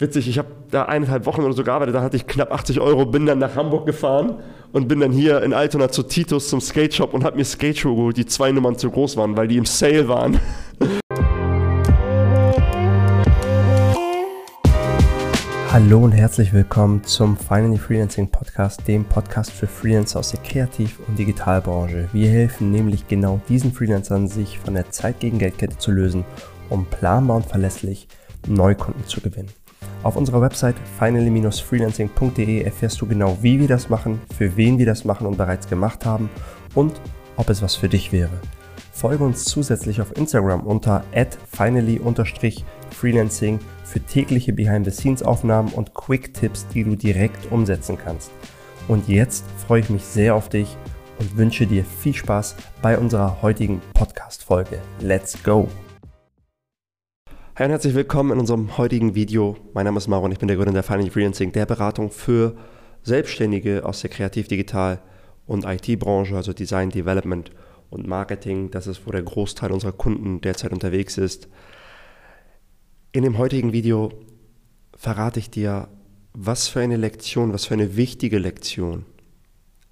Witzig, ich habe da eineinhalb Wochen oder so gearbeitet, da hatte ich knapp 80 Euro, bin dann nach Hamburg gefahren und bin dann hier in Altona zu Titus zum Skate Shop und habe mir Skate-Schuhe geholt, die zwei Nummern zu groß waren, weil die im Sale waren. Hallo und herzlich willkommen zum Finally Freelancing Podcast, dem Podcast für Freelancer aus der Kreativ- und Digitalbranche. Wir helfen nämlich genau diesen Freelancern, sich von der Zeit gegen Geldkette zu lösen, um planbar und verlässlich Neukunden zu gewinnen. Auf unserer Website finally-freelancing.de erfährst du genau, wie wir das machen, für wen wir das machen und bereits gemacht haben und ob es was für dich wäre. Folge uns zusätzlich auf Instagram unter finally-freelancing für tägliche Behind-the-Scenes-Aufnahmen und Quick-Tipps, die du direkt umsetzen kannst. Und jetzt freue ich mich sehr auf dich und wünsche dir viel Spaß bei unserer heutigen Podcast-Folge. Let's go! Hi und herzlich willkommen in unserem heutigen Video. Mein Name ist Maro und ich bin der Gründer der Finally Freelancing, der Beratung für Selbstständige aus der Kreativ-, Digital- und IT-Branche, also Design, Development und Marketing. Das ist, wo der Großteil unserer Kunden derzeit unterwegs ist. In dem heutigen Video verrate ich dir, was für eine Lektion, was für eine wichtige Lektion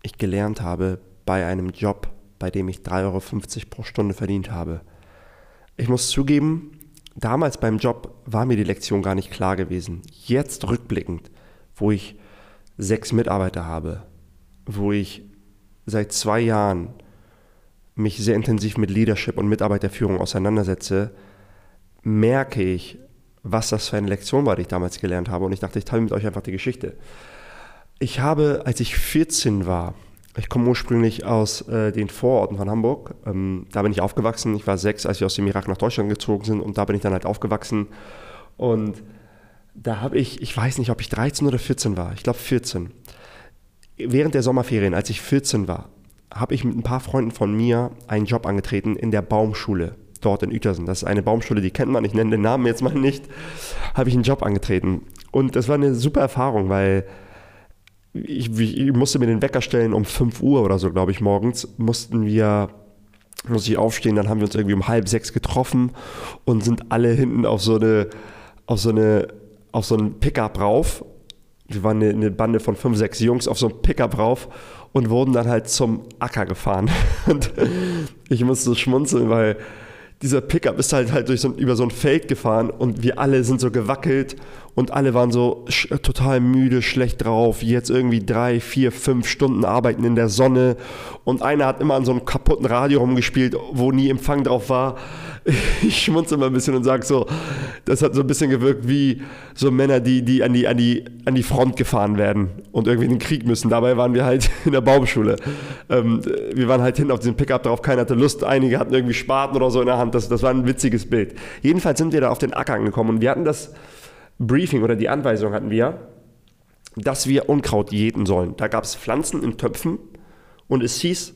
ich gelernt habe bei einem Job, bei dem ich 3,50 Euro pro Stunde verdient habe. Ich muss zugeben, damals beim Job war mir die Lektion gar nicht klar gewesen. Jetzt rückblickend, wo ich sechs Mitarbeiter habe, wo ich seit zwei Jahren mich sehr intensiv mit Leadership und Mitarbeiterführung auseinandersetze, merke ich, was das für eine Lektion war, die ich damals gelernt habe. Und ich dachte, ich teile mit euch einfach die Geschichte. Ich habe, als ich 14 war, ich komme ursprünglich aus äh, den Vororten von Hamburg. Ähm, da bin ich aufgewachsen. Ich war sechs, als wir aus dem Irak nach Deutschland gezogen sind und da bin ich dann halt aufgewachsen. Und da habe ich, ich weiß nicht, ob ich 13 oder 14 war. Ich glaube 14. Während der Sommerferien, als ich 14 war, habe ich mit ein paar Freunden von mir einen Job angetreten in der Baumschule dort in Uetersen. Das ist eine Baumschule, die kennt man, ich nenne den Namen jetzt mal nicht. Habe ich einen Job angetreten. Und das war eine super Erfahrung, weil ich, ich, musste mir den Wecker stellen um 5 Uhr oder so, glaube ich, morgens. Mussten wir, muss ich aufstehen, dann haben wir uns irgendwie um halb sechs getroffen und sind alle hinten auf so eine, auf so eine, auf so einen Pickup rauf. Wir waren eine, eine Bande von fünf, sechs Jungs auf so einen Pickup rauf und wurden dann halt zum Acker gefahren. Und ich musste schmunzeln, weil dieser Pickup ist halt halt durch so, über so ein Feld gefahren und wir alle sind so gewackelt und alle waren so total müde, schlecht drauf, jetzt irgendwie drei, vier, fünf Stunden arbeiten in der Sonne und einer hat immer an so einem kaputten Radio rumgespielt, wo nie Empfang drauf war. Ich schmunze immer ein bisschen und sage so, das hat so ein bisschen gewirkt wie so Männer, die, die, an, die, an, die an die Front gefahren werden und irgendwie in den Krieg müssen. Dabei waren wir halt in der Baumschule. Ähm, wir waren halt hinten auf diesem Pickup drauf, keiner hatte Lust, einige hatten irgendwie Spaten oder so in der Hand. Das, das war ein witziges Bild. Jedenfalls sind wir da auf den Acker angekommen und wir hatten das Briefing oder die Anweisung hatten wir, dass wir Unkraut jäten sollen. Da gab es Pflanzen in Töpfen und es hieß,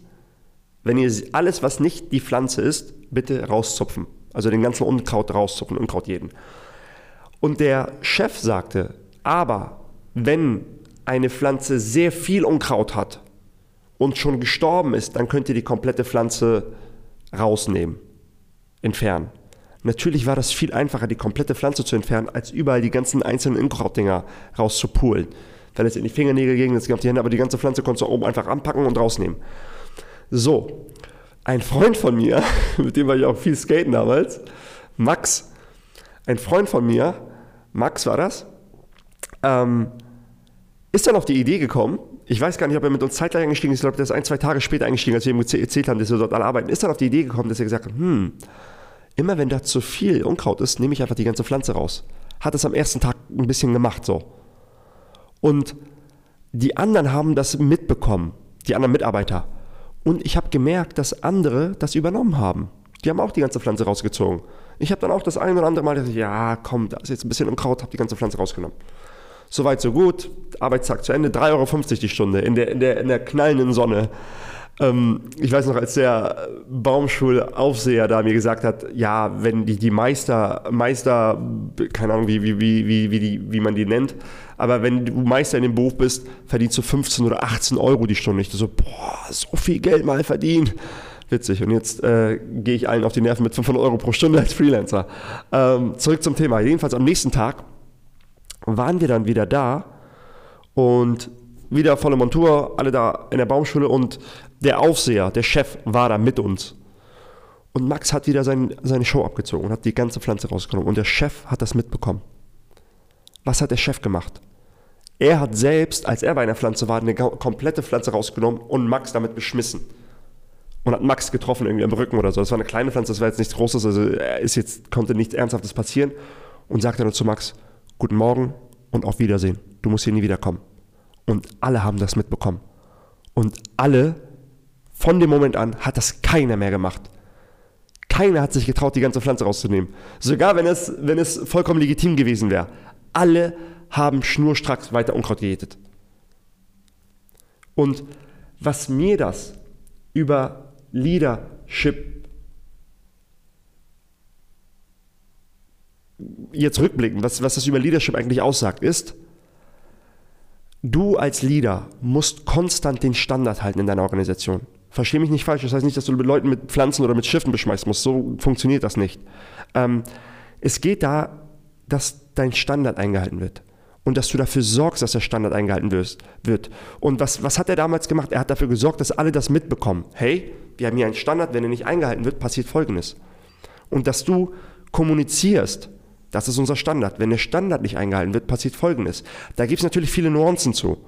wenn ihr alles, was nicht die Pflanze ist, bitte rauszupfen. Also den ganzen Unkraut rauszupfen, Unkraut jäten. Und der Chef sagte, aber wenn eine Pflanze sehr viel Unkraut hat und schon gestorben ist, dann könnt ihr die komplette Pflanze rausnehmen, entfernen. Natürlich war das viel einfacher, die komplette Pflanze zu entfernen, als überall die ganzen einzelnen Unkrautdinger rauszupulen. Weil es in die Fingernägel ging, es gab die Hände, aber die ganze Pflanze konntest du oben einfach anpacken und rausnehmen. So, ein Freund von mir, mit dem war ich auch viel skaten damals, Max, ein Freund von mir, Max war das, ähm, ist dann auf die Idee gekommen, ich weiß gar nicht, ob er mit uns zeitgleich eingestiegen ist, ich glaube, der ist ein, zwei Tage später eingestiegen, als wir ihm erzählt haben, dass wir dort alle arbeiten, ist dann auf die Idee gekommen, dass er gesagt hat, hm, immer wenn da zu viel Unkraut ist, nehme ich einfach die ganze Pflanze raus. Hat es am ersten Tag ein bisschen gemacht so. Und die anderen haben das mitbekommen, die anderen Mitarbeiter. Und ich habe gemerkt, dass andere das übernommen haben. Die haben auch die ganze Pflanze rausgezogen. Ich habe dann auch das ein oder andere Mal gesagt, ja, komm, da ist jetzt ein bisschen Unkraut, habe die ganze Pflanze rausgenommen. Soweit, so gut. Arbeitstag zu Ende. 3,50 Euro die Stunde in der, in der, in der knallenden Sonne. Ähm, ich weiß noch, als der Baumschulaufseher da mir gesagt hat, ja, wenn die, die Meister, Meister, keine Ahnung, wie, wie, wie, wie, wie, die, wie man die nennt, aber wenn du Meister in dem Beruf bist, verdienst du 15 oder 18 Euro die Stunde. Ich so, boah, so viel Geld mal verdienen. Witzig. Und jetzt äh, gehe ich allen auf die Nerven mit 500 Euro pro Stunde als Freelancer. Ähm, zurück zum Thema. Jedenfalls am nächsten Tag waren wir dann wieder da und wieder volle Montur, alle da in der Baumschule und der Aufseher, der Chef war da mit uns. Und Max hat wieder sein, seine Show abgezogen und hat die ganze Pflanze rausgenommen. Und der Chef hat das mitbekommen. Was hat der Chef gemacht? Er hat selbst, als er bei einer Pflanze war, eine komplette Pflanze rausgenommen und Max damit beschmissen. Und hat Max getroffen irgendwie am Rücken oder so. Das war eine kleine Pflanze, das war jetzt nichts Großes, also er ist jetzt, konnte nichts Ernsthaftes passieren. Und sagte dann zu Max, guten Morgen und auf Wiedersehen. Du musst hier nie wiederkommen. Und alle haben das mitbekommen. Und alle, von dem Moment an, hat das keiner mehr gemacht. Keiner hat sich getraut, die ganze Pflanze rauszunehmen. Sogar wenn es, wenn es vollkommen legitim gewesen wäre. Alle haben schnurstracks weiter Unkraut gejätet. Und was mir das über Leadership jetzt rückblicken, was, was das über Leadership eigentlich aussagt, ist, du als Leader musst konstant den Standard halten in deiner Organisation. Verstehe mich nicht falsch, das heißt nicht, dass du mit Leuten mit Pflanzen oder mit Schiffen beschmeißen musst. So funktioniert das nicht. Ähm, es geht da, dass dein Standard eingehalten wird und dass du dafür sorgst, dass der Standard eingehalten wird. Und was, was hat er damals gemacht? Er hat dafür gesorgt, dass alle das mitbekommen. Hey, wir haben hier einen Standard, wenn er nicht eingehalten wird, passiert Folgendes. Und dass du kommunizierst, das ist unser Standard. Wenn der Standard nicht eingehalten wird, passiert Folgendes. Da gibt es natürlich viele Nuancen zu.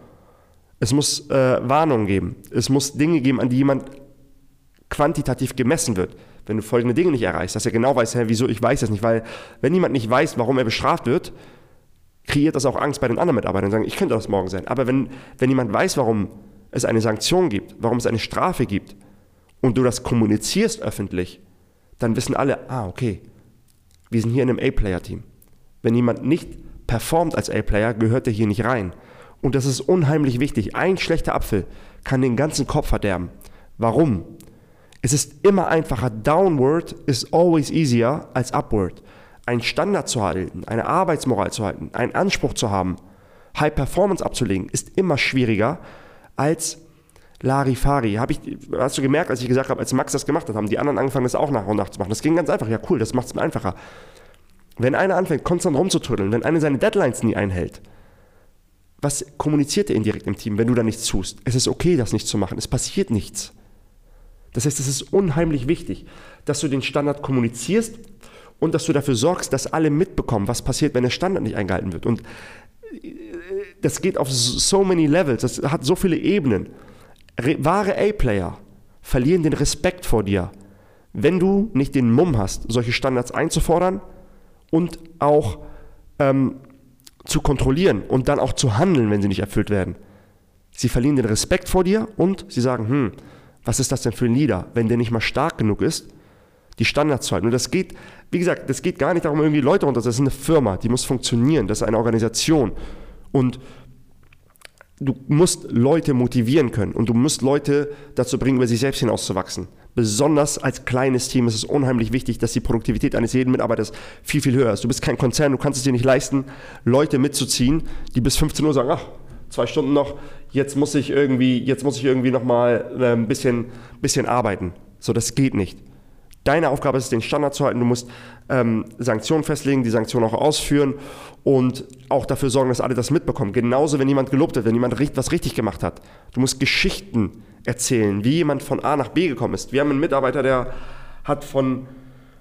Es muss äh, Warnungen geben. Es muss Dinge geben, an die jemand quantitativ gemessen wird. Wenn du folgende Dinge nicht erreichst, dass er genau weiß, hä, wieso ich weiß das nicht. Weil wenn jemand nicht weiß, warum er bestraft wird, kreiert das auch Angst bei den anderen Mitarbeitern und sagen, ich könnte das morgen sein. Aber wenn, wenn jemand weiß, warum es eine Sanktion gibt, warum es eine Strafe gibt und du das kommunizierst öffentlich, dann wissen alle, ah, okay, wir sind hier in einem A-Player-Team. Wenn jemand nicht performt als A-Player, gehört er hier nicht rein. Und das ist unheimlich wichtig. Ein schlechter Apfel kann den ganzen Kopf verderben. Warum? Es ist immer einfacher. Downward is always easier als upward einen Standard zu halten, eine Arbeitsmoral zu halten, einen Anspruch zu haben, High Performance abzulegen, ist immer schwieriger als Larifari. Hab ich, hast du gemerkt, als ich gesagt habe, als Max das gemacht hat, haben die anderen angefangen, das auch nach und nach zu machen. Das ging ganz einfach. Ja, cool, das macht es mir einfacher. Wenn einer anfängt, konstant rumzutüddeln, wenn einer seine Deadlines nie einhält, was kommuniziert er indirekt im Team, wenn du da nichts tust? Es ist okay, das nicht zu machen. Es passiert nichts. Das heißt, es ist unheimlich wichtig, dass du den Standard kommunizierst und dass du dafür sorgst, dass alle mitbekommen, was passiert, wenn der Standard nicht eingehalten wird. Und äh, das geht auf so many levels, das hat so viele Ebenen. Wahre A-Player verlieren den Respekt vor dir, wenn du nicht den Mumm hast, solche Standards einzufordern und auch ähm, zu kontrollieren und dann auch zu handeln, wenn sie nicht erfüllt werden. Sie verlieren den Respekt vor dir und sie sagen, hm, was ist das denn für ein Leader, wenn der nicht mal stark genug ist, die Standards zu halten. Und das geht, wie gesagt, das geht gar nicht darum, irgendwie Leute runter. Das ist eine Firma, die muss funktionieren. Das ist eine Organisation. Und du musst Leute motivieren können und du musst Leute dazu bringen, über sich selbst hinauszuwachsen. Besonders als kleines Team ist es unheimlich wichtig, dass die Produktivität eines jeden Mitarbeiters viel, viel höher ist. Du bist kein Konzern, du kannst es dir nicht leisten, Leute mitzuziehen, die bis 15 Uhr sagen, ach, zwei Stunden noch, jetzt muss ich irgendwie, jetzt muss ich irgendwie nochmal ein bisschen, bisschen arbeiten. So, das geht nicht. Deine Aufgabe ist es, den Standard zu halten. Du musst ähm, Sanktionen festlegen, die Sanktionen auch ausführen und auch dafür sorgen, dass alle das mitbekommen. Genauso, wenn jemand gelobt wird, wenn jemand was richtig gemacht hat. Du musst Geschichten erzählen, wie jemand von A nach B gekommen ist. Wir haben einen Mitarbeiter, der hat von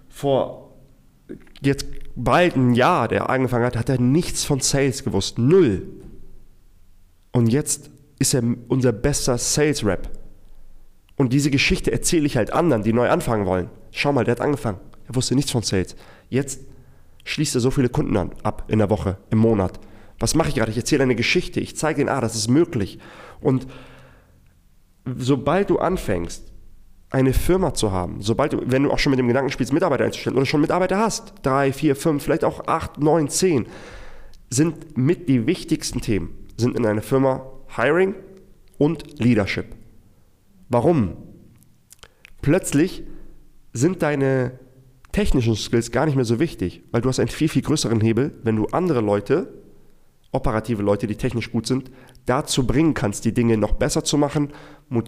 vor jetzt bald ein Jahr, der angefangen hat, hat er nichts von Sales gewusst. Null. Und jetzt ist er unser bester Sales-Rap. Und diese Geschichte erzähle ich halt anderen, die neu anfangen wollen. Schau mal, der hat angefangen. Er wusste nichts von Sales. Jetzt schließt er so viele Kunden an, ab in der Woche, im Monat. Was mache ich gerade? Ich erzähle eine Geschichte. Ich zeige ihnen, ah, das ist möglich. Und sobald du anfängst, eine Firma zu haben, sobald du, wenn du auch schon mit dem Gedanken spielst, Mitarbeiter einzustellen oder schon Mitarbeiter hast, drei, vier, fünf, vielleicht auch acht, neun, zehn, sind mit die wichtigsten Themen, sind in einer Firma Hiring und Leadership. Warum? Plötzlich sind deine technischen Skills gar nicht mehr so wichtig, weil du hast einen viel, viel größeren Hebel, wenn du andere Leute, operative Leute, die technisch gut sind, dazu bringen kannst, die Dinge noch besser zu machen,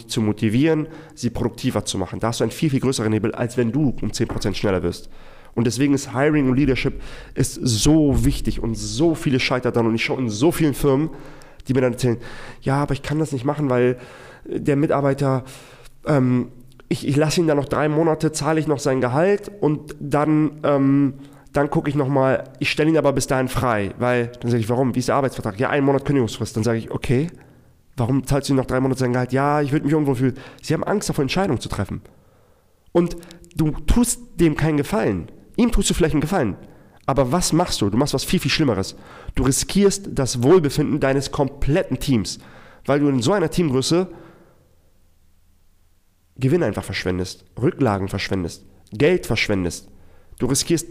zu motivieren, sie produktiver zu machen. Da hast du einen viel, viel größeren Hebel, als wenn du um 10% schneller wirst. Und deswegen ist Hiring und Leadership ist so wichtig und so viele scheitern dann. Und ich schaue in so vielen Firmen, die mir dann erzählen, ja, aber ich kann das nicht machen, weil der Mitarbeiter, ähm, ich, ich lasse ihn dann noch drei Monate, zahle ich noch sein Gehalt und dann, ähm, dann gucke ich nochmal, ich stelle ihn aber bis dahin frei, weil, dann sage ich, warum, wie ist der Arbeitsvertrag? Ja, ein Monat Kündigungsfrist. Dann sage ich, okay, warum zahlst du ihm noch drei Monate sein Gehalt? Ja, ich würde mich irgendwo fühlen. Sie haben Angst davor, Entscheidungen zu treffen. Und du tust dem keinen Gefallen. Ihm tust du vielleicht einen Gefallen. Aber was machst du? Du machst was viel, viel Schlimmeres. Du riskierst das Wohlbefinden deines kompletten Teams, weil du in so einer Teamgröße Gewinn einfach verschwendest, Rücklagen verschwendest, Geld verschwendest. Du riskierst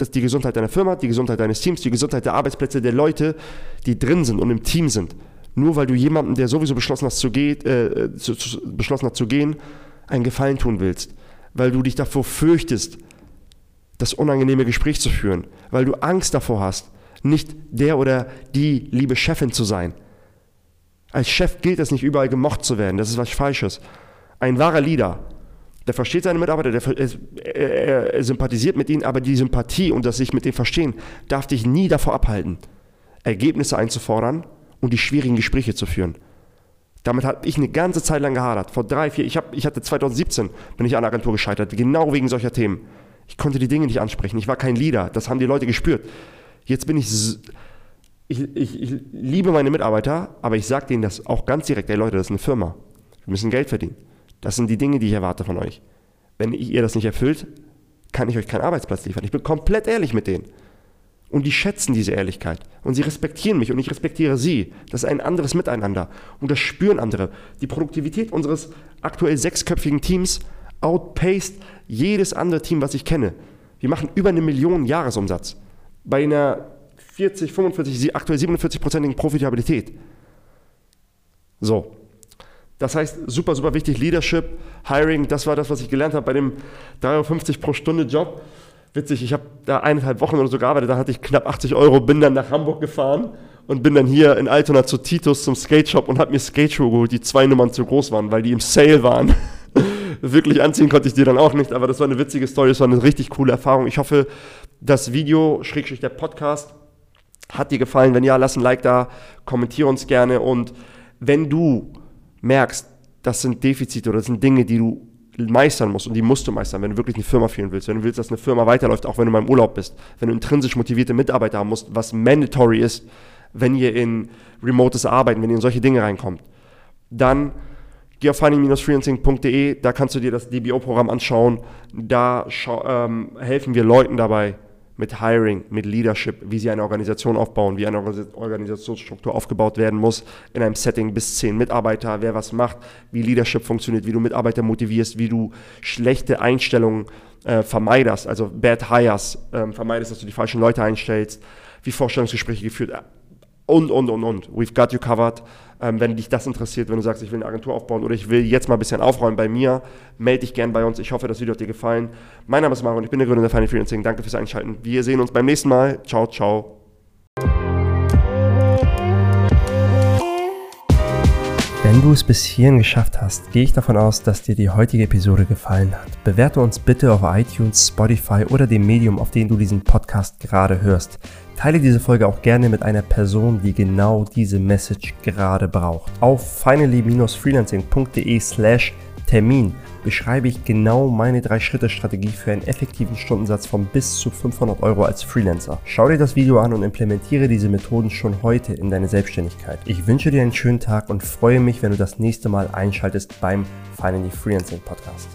dass die Gesundheit deiner Firma, die Gesundheit deines Teams, die Gesundheit der Arbeitsplätze der Leute, die drin sind und im Team sind. Nur weil du jemandem, der sowieso beschlossen, hat zu, ge äh, zu, zu, beschlossen hat zu gehen, einen Gefallen tun willst. Weil du dich davor fürchtest, das unangenehme Gespräch zu führen. Weil du Angst davor hast, nicht der oder die liebe Chefin zu sein. Als Chef gilt es nicht überall gemocht zu werden. Das ist was Falsches. Ein wahrer Leader, der versteht seine Mitarbeiter, der, er, er, sympathisiert mit ihnen, aber die Sympathie und das sich mit denen verstehen, darf dich nie davor abhalten, Ergebnisse einzufordern und die schwierigen Gespräche zu führen. Damit habe ich eine ganze Zeit lang gehadert. Vor drei, vier, ich, hab, ich hatte 2017, bin ich an der Agentur gescheitert, genau wegen solcher Themen. Ich konnte die Dinge nicht ansprechen. Ich war kein Leader. Das haben die Leute gespürt. Jetzt bin ich, ich, ich, ich liebe meine Mitarbeiter, aber ich sage denen das auch ganz direkt, ey Leute, das ist eine Firma. Wir müssen Geld verdienen. Das sind die Dinge, die ich erwarte von euch. Wenn ihr das nicht erfüllt, kann ich euch keinen Arbeitsplatz liefern. Ich bin komplett ehrlich mit denen. Und die schätzen diese Ehrlichkeit. Und sie respektieren mich und ich respektiere sie. Das ist ein anderes Miteinander. Und das spüren andere. Die Produktivität unseres aktuell sechsköpfigen Teams outpaced jedes andere Team, was ich kenne. Wir machen über eine Million Jahresumsatz. Bei einer 40, 45, aktuell 47-prozentigen Profitabilität. So, das heißt, super, super wichtig, Leadership, Hiring, das war das, was ich gelernt habe bei dem 3,50 Euro pro Stunde Job. Witzig, ich habe da eineinhalb Wochen oder so gearbeitet, da hatte ich knapp 80 Euro, bin dann nach Hamburg gefahren und bin dann hier in Altona zu Titus zum Skate Shop und habe mir Skate-Schuhe geholt, die zwei Nummern zu groß waren, weil die im Sale waren. Wirklich anziehen konnte ich die dann auch nicht, aber das war eine witzige Story, das war eine richtig coole Erfahrung. Ich hoffe, das Video, Schrägstrich der Podcast, hat dir gefallen. Wenn ja, lass ein Like da, kommentiere uns gerne und wenn du merkst, das sind Defizite oder das sind Dinge, die du meistern musst und die musst du meistern, wenn du wirklich eine Firma führen willst, wenn du willst, dass eine Firma weiterläuft, auch wenn du mal im Urlaub bist, wenn du intrinsisch motivierte Mitarbeiter haben musst, was mandatory ist, wenn ihr in remotes Arbeiten, wenn ihr in solche Dinge reinkommt, dann geh auf finding-freelancing.de, da kannst du dir das DBO-Programm anschauen, da ähm, helfen wir Leuten dabei, mit Hiring, mit Leadership, wie sie eine Organisation aufbauen, wie eine Organisationsstruktur aufgebaut werden muss, in einem Setting bis zehn Mitarbeiter, wer was macht, wie Leadership funktioniert, wie du Mitarbeiter motivierst, wie du schlechte Einstellungen äh, vermeidest, also Bad Hires äh, vermeidest, dass du die falschen Leute einstellst, wie Vorstellungsgespräche geführt und, und, und, und. We've got you covered. Ähm, wenn dich das interessiert, wenn du sagst, ich will eine Agentur aufbauen oder ich will jetzt mal ein bisschen aufräumen bei mir, melde dich gern bei uns. Ich hoffe, das Video hat dir gefallen. Mein Name ist Mario und ich bin der Gründer der Final Freelancing. Danke fürs Einschalten. Wir sehen uns beim nächsten Mal. Ciao, ciao. Wenn du es bis hierhin geschafft hast, gehe ich davon aus, dass dir die heutige Episode gefallen hat. Bewerte uns bitte auf iTunes, Spotify oder dem Medium, auf dem du diesen Podcast gerade hörst. Teile diese Folge auch gerne mit einer Person, die genau diese Message gerade braucht. Auf finally-freelancing.de slash Termin beschreibe ich genau meine 3-Schritte-Strategie für einen effektiven Stundensatz von bis zu 500 Euro als Freelancer. Schau dir das Video an und implementiere diese Methoden schon heute in deine Selbstständigkeit. Ich wünsche dir einen schönen Tag und freue mich, wenn du das nächste Mal einschaltest beim Finally Freelancing Podcast.